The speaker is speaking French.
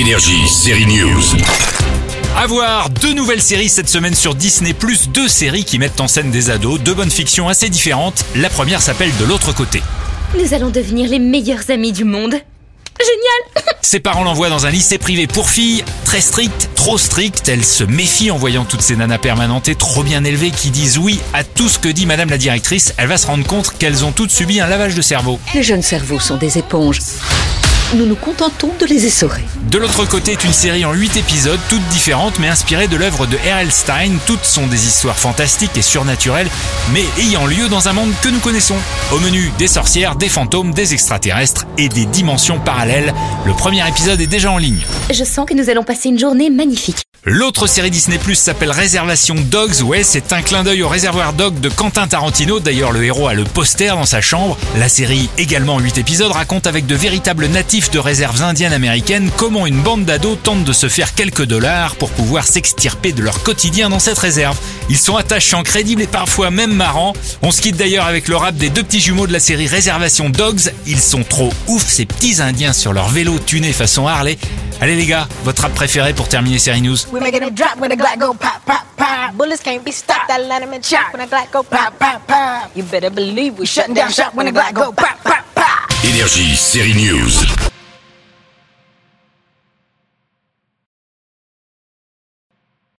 Énergie, série News. À voir deux nouvelles séries cette semaine sur Disney+, deux séries qui mettent en scène des ados, deux bonnes fictions assez différentes. La première s'appelle De l'autre côté. Nous allons devenir les meilleurs amis du monde. Génial Ses parents l'envoient dans un lycée privé pour filles, très strict, trop strict. Elle se méfie en voyant toutes ces nanas permanentes et trop bien élevées qui disent oui à tout ce que dit madame la directrice. Elle va se rendre compte qu'elles ont toutes subi un lavage de cerveau. Les jeunes cerveaux sont des éponges. Nous nous contentons de les essorer. De l'autre côté est une série en 8 épisodes, toutes différentes mais inspirées de l'œuvre de R.L. Stein. Toutes sont des histoires fantastiques et surnaturelles, mais ayant lieu dans un monde que nous connaissons. Au menu, des sorcières, des fantômes, des extraterrestres et des dimensions parallèles. Le premier épisode est déjà en ligne. Je sens que nous allons passer une journée magnifique. L'autre série Disney Plus s'appelle Réservation Dogs. Ouais, c'est un clin d'œil au réservoir dog de Quentin Tarantino. D'ailleurs, le héros a le poster dans sa chambre. La série, également en 8 épisodes, raconte avec de véritables natifs de réserves indiennes américaines comment une bande d'ados tente de se faire quelques dollars pour pouvoir s'extirper de leur quotidien dans cette réserve. Ils sont attachants, crédibles et parfois même marrants. On se quitte d'ailleurs avec le rap des deux petits jumeaux de la série Réservation Dogs. Ils sont trop ouf, ces petits indiens sur leur vélo tuné façon Harley. Allez les gars, votre rap préféré pour terminer Série News We making it drop when the Glock go pop, pop, pop. Bullets can't be stopped. That line them in chop when the Glock go pop, pop, pop. You better believe we shutting down shop when the Glock go pop, pop, pop. Énergie, série News.